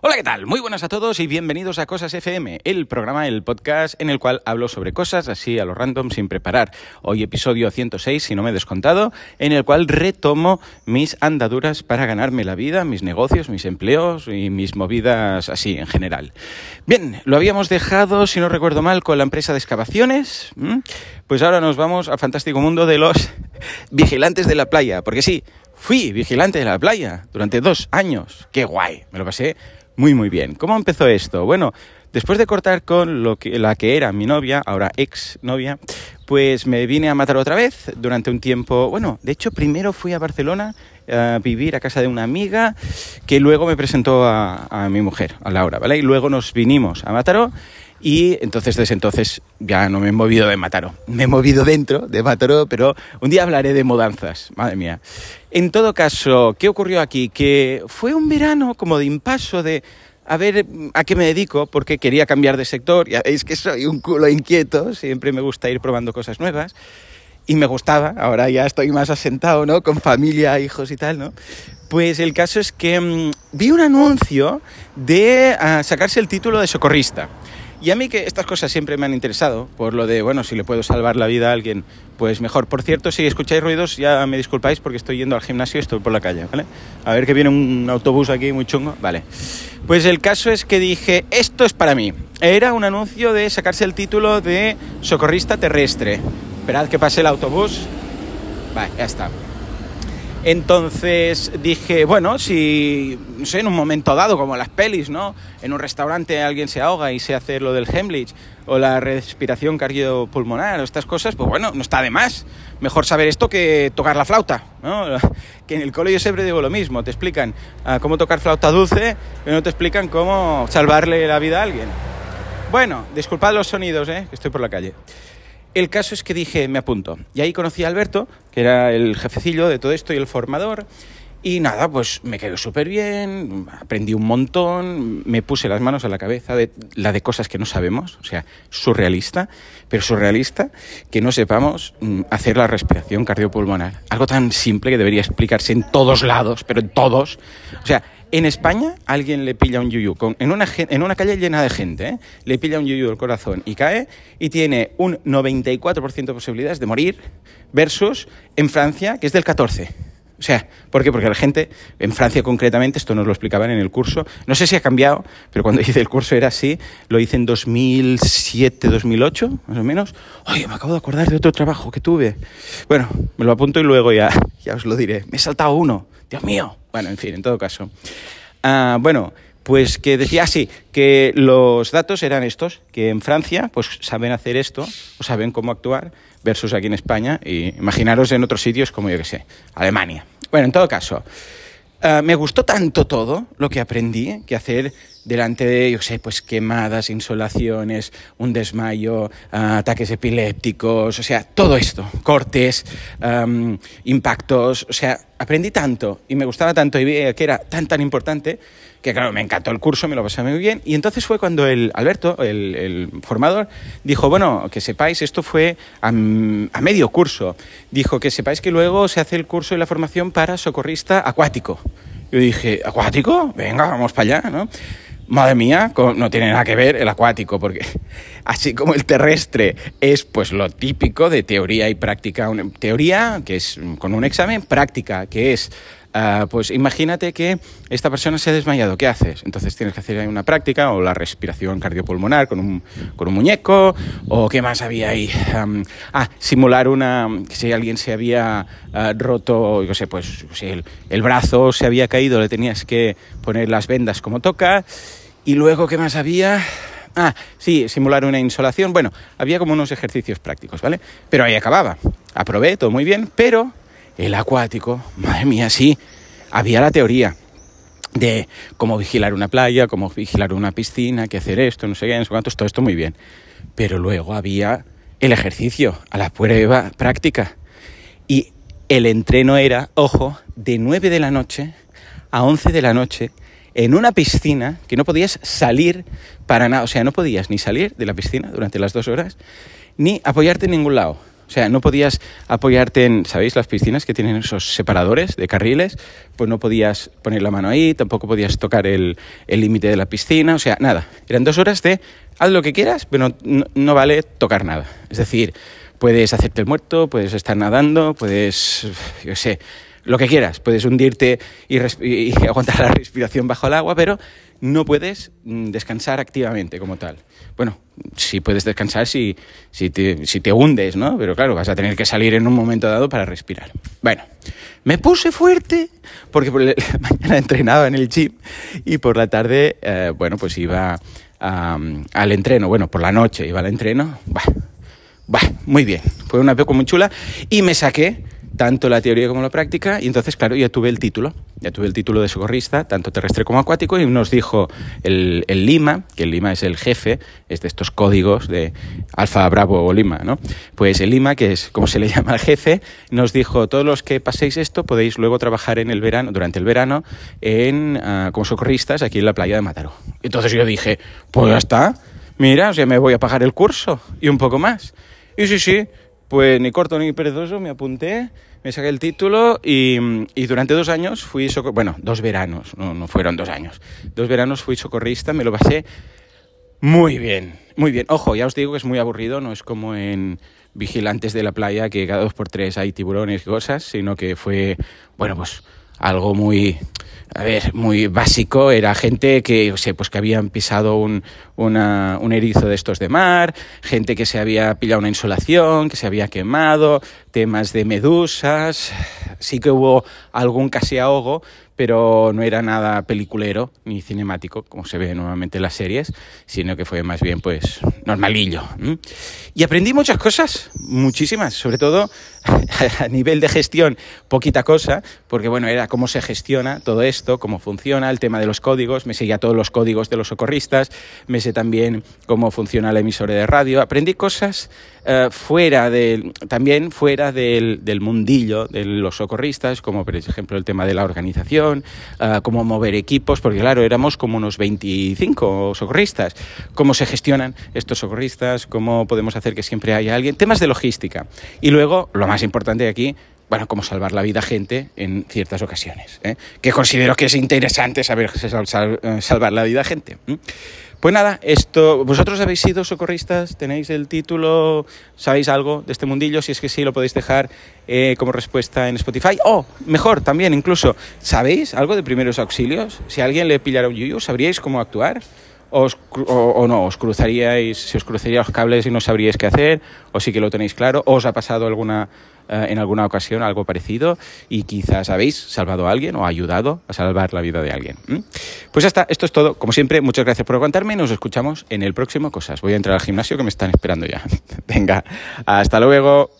Hola, ¿qué tal? Muy buenas a todos y bienvenidos a Cosas FM, el programa, el podcast en el cual hablo sobre cosas así a lo random sin preparar. Hoy episodio 106, si no me he descontado, en el cual retomo mis andaduras para ganarme la vida, mis negocios, mis empleos y mis movidas así en general. Bien, lo habíamos dejado, si no recuerdo mal, con la empresa de excavaciones. Pues ahora nos vamos al fantástico mundo de los vigilantes de la playa, porque sí, fui vigilante de la playa durante dos años. ¡Qué guay! Me lo pasé muy, muy bien. ¿Cómo empezó esto? Bueno, después de cortar con lo que, la que era mi novia, ahora ex novia, pues me vine a matar otra vez durante un tiempo. Bueno, de hecho, primero fui a Barcelona a vivir a casa de una amiga que luego me presentó a, a mi mujer, a Laura, ¿vale? Y luego nos vinimos a Mataró y entonces desde entonces ya no me he movido de Mataró. Me he movido dentro de Mataró, pero un día hablaré de mudanzas, madre mía. En todo caso, ¿qué ocurrió aquí? Que fue un verano como de impaso de a ver a qué me dedico, porque quería cambiar de sector. Ya veis que soy un culo inquieto, siempre me gusta ir probando cosas nuevas. Y me gustaba, ahora ya estoy más asentado, ¿no? Con familia, hijos y tal, ¿no? Pues el caso es que mmm, vi un anuncio de uh, sacarse el título de socorrista. Y a mí que estas cosas siempre me han interesado, por lo de, bueno, si le puedo salvar la vida a alguien, pues mejor. Por cierto, si escucháis ruidos, ya me disculpáis porque estoy yendo al gimnasio y estoy por la calle, ¿vale? A ver que viene un autobús aquí muy chungo, vale. Pues el caso es que dije, esto es para mí. Era un anuncio de sacarse el título de socorrista terrestre. Esperad que pase el autobús. Vale, ya está. Entonces dije, bueno, si, en un momento dado, como las pelis, ¿no? En un restaurante alguien se ahoga y se hace lo del Hemlich, o la respiración cardiopulmonar, o estas cosas, pues bueno, no está de más. Mejor saber esto que tocar la flauta, ¿no? Que en el cole yo siempre digo lo mismo, te explican uh, cómo tocar flauta dulce, pero no te explican cómo salvarle la vida a alguien. Bueno, disculpad los sonidos, ¿eh? Que estoy por la calle. El caso es que dije, me apunto. Y ahí conocí a Alberto, que era el jefecillo de todo esto y el formador. Y nada, pues me quedó súper bien, aprendí un montón, me puse las manos a la cabeza de la de cosas que no sabemos, o sea, surrealista, pero surrealista que no sepamos hacer la respiración cardiopulmonar. Algo tan simple que debería explicarse en todos lados, pero en todos. O sea, en España alguien le pilla un yuyu con, en, una, en una calle llena de gente, ¿eh? le pilla un yuyu del corazón y cae y tiene un 94% de posibilidades de morir versus en Francia, que es del 14%. O sea, ¿por qué? Porque la gente, en Francia concretamente, esto nos lo explicaban en el curso, no sé si ha cambiado, pero cuando hice el curso era así, lo hice en 2007, 2008, más o menos. Oye, me acabo de acordar de otro trabajo que tuve. Bueno, me lo apunto y luego ya, ya os lo diré. Me he saltado uno, Dios mío. Bueno, en fin, en todo caso. Uh, bueno, pues que decía así, que los datos eran estos, que en Francia pues saben hacer esto, o saben cómo actuar, versus aquí en España, y imaginaros en otros sitios como yo que sé, Alemania. Bueno, en todo caso, uh, me gustó tanto todo lo que aprendí que hacer delante de, yo sé, pues quemadas, insolaciones, un desmayo, uh, ataques epilépticos, o sea, todo esto, cortes, impactos, o sea, aprendí tanto y me gustaba tanto y vi que era tan, tan importante que claro, me encantó el curso, me lo pasé muy bien. Y entonces fue cuando el Alberto, el, el formador, dijo, bueno, que sepáis, esto fue a, a, medio curso, dijo que sepáis que luego se hace el curso y la formación para socorrista acuático. Yo dije, ¿acuático? Venga, vamos para allá, ¿no? Madre mía, no tiene nada que ver el acuático, porque así como el terrestre es pues lo típico de teoría y práctica, teoría que es con un examen, práctica que es Uh, pues imagínate que esta persona se ha desmayado, ¿qué haces? Entonces tienes que hacer una práctica o la respiración cardiopulmonar con un, con un muñeco o qué más había ahí. Ah, simular una, si alguien se había uh, roto, yo sé, pues si el, el brazo se había caído, le tenías que poner las vendas como toca. Y luego, ¿qué más había? Ah, sí, simular una insolación. Bueno, había como unos ejercicios prácticos, ¿vale? Pero ahí acababa. Aprobé, todo muy bien, pero el acuático, madre mía, sí, había la teoría de cómo vigilar una playa, cómo vigilar una piscina, qué hacer esto, no sé qué, no sé cuántos, todo esto muy bien. Pero luego había el ejercicio, a la prueba práctica. Y el entreno era, ojo, de 9 de la noche a 11 de la noche en una piscina que no podías salir para nada, o sea, no podías ni salir de la piscina durante las dos horas, ni apoyarte en ningún lado. O sea, no podías apoyarte en, ¿sabéis? Las piscinas que tienen esos separadores de carriles, pues no podías poner la mano ahí, tampoco podías tocar el límite de la piscina, o sea, nada. Eran dos horas de haz lo que quieras, pero no, vale tocar nada. Es decir, puedes hacerte el muerto, puedes estar nadando, puedes, yo sé, lo que quieras. Puedes hundirte y, aguantar la respiración bajo el agua, pero no puedes mm, descansar activamente como tal. Bueno, sí puedes descansar si, si, te, si te hundes, ¿no? Pero claro, vas a tener que salir en un momento dado para respirar. Bueno, me puse fuerte porque por la mañana entrenaba en el gym y por la tarde, eh, bueno, pues iba al entreno. Bueno, por la noche iba al entreno. Bah, bah, muy bien. Fue una época muy chula y me saqué tanto la teoría como la práctica, y entonces, claro, ya tuve el título, ya tuve el título de socorrista, tanto terrestre como acuático, y nos dijo el, Lima, que el Lima es el jefe, es de estos códigos de Alfa, Bravo o Lima, ¿no? Pues el Lima, que es como se le llama al jefe, nos dijo, todos los que paséis esto podéis luego trabajar en el verano, durante el verano, en, ah, como socorristas aquí en la playa de Mataró. Entonces yo dije, pues ya está, mira, o sea, me voy a pagar el curso y un poco más. Y sí, sí, pues ni corto ni perezoso, me apunté, me saqué el título y, durante dos años fui socorrista, bueno, dos veranos, no, no, fueron dos años, dos veranos fui socorrista, me lo pasé muy bien, muy bien. Ojo, ya os digo que es muy aburrido, no es como en Vigilantes de la Playa que cada dos por tres hay tiburones y cosas, sino que fue, bueno, pues algo muy a ver, muy básico, era gente que, o sea, pues que habían pisado un, un erizo de estos de mar, gente que se había pillado una insolación, que se había quemado, temas de medusas, sí que hubo algún casi ahogo, pero no era nada peliculero ni cinemático, como se ve normalmente en las series, sino que fue más bien pues normalillo. Y aprendí muchas cosas, muchísimas, sobre todo a nivel de gestión, poquita cosa, porque bueno, era cómo se gestiona todo esto, cómo funciona, el tema de los códigos, me seguía todos los códigos de los socorristas, me sé también cómo funciona la emisora de radio, aprendí cosas eh, fuera del, también fuera del, del, mundillo de los socorristas, como por ejemplo el tema de la organización, uh, cómo mover equipos, porque claro, éramos como unos 25 socorristas, cómo se gestionan estos socorristas, cómo podemos hacer que siempre haya alguien, temas de logística. Y luego, lo más importante de aquí, bueno, cómo salvar la vida a gente en ciertas ocasiones, ¿eh? que considero que es interesante saber salvar la vida a gente. Pues nada, esto, vosotros habéis sido socorristas, tenéis el título, sabéis algo de este mundillo, si es que sí, lo podéis dejar eh, como respuesta en Spotify. O, mejor, también incluso, ¿sabéis algo de primeros auxilios? Si a alguien le pillara un yuyu, ¿sabríais cómo actuar? O, o, no, os cruzaríais, si os cruzaría los cables y no sabríais qué hacer, o sí que lo tenéis claro, o os ha pasado alguna eh, en alguna ocasión algo parecido y quizás habéis salvado a alguien o ayudado a salvar la vida de alguien. Pues ya está, esto es todo. Como siempre, muchas gracias por aguantarme y nos escuchamos en el próximo Cosas. Voy a entrar al gimnasio que me están esperando ya. Venga, hasta luego.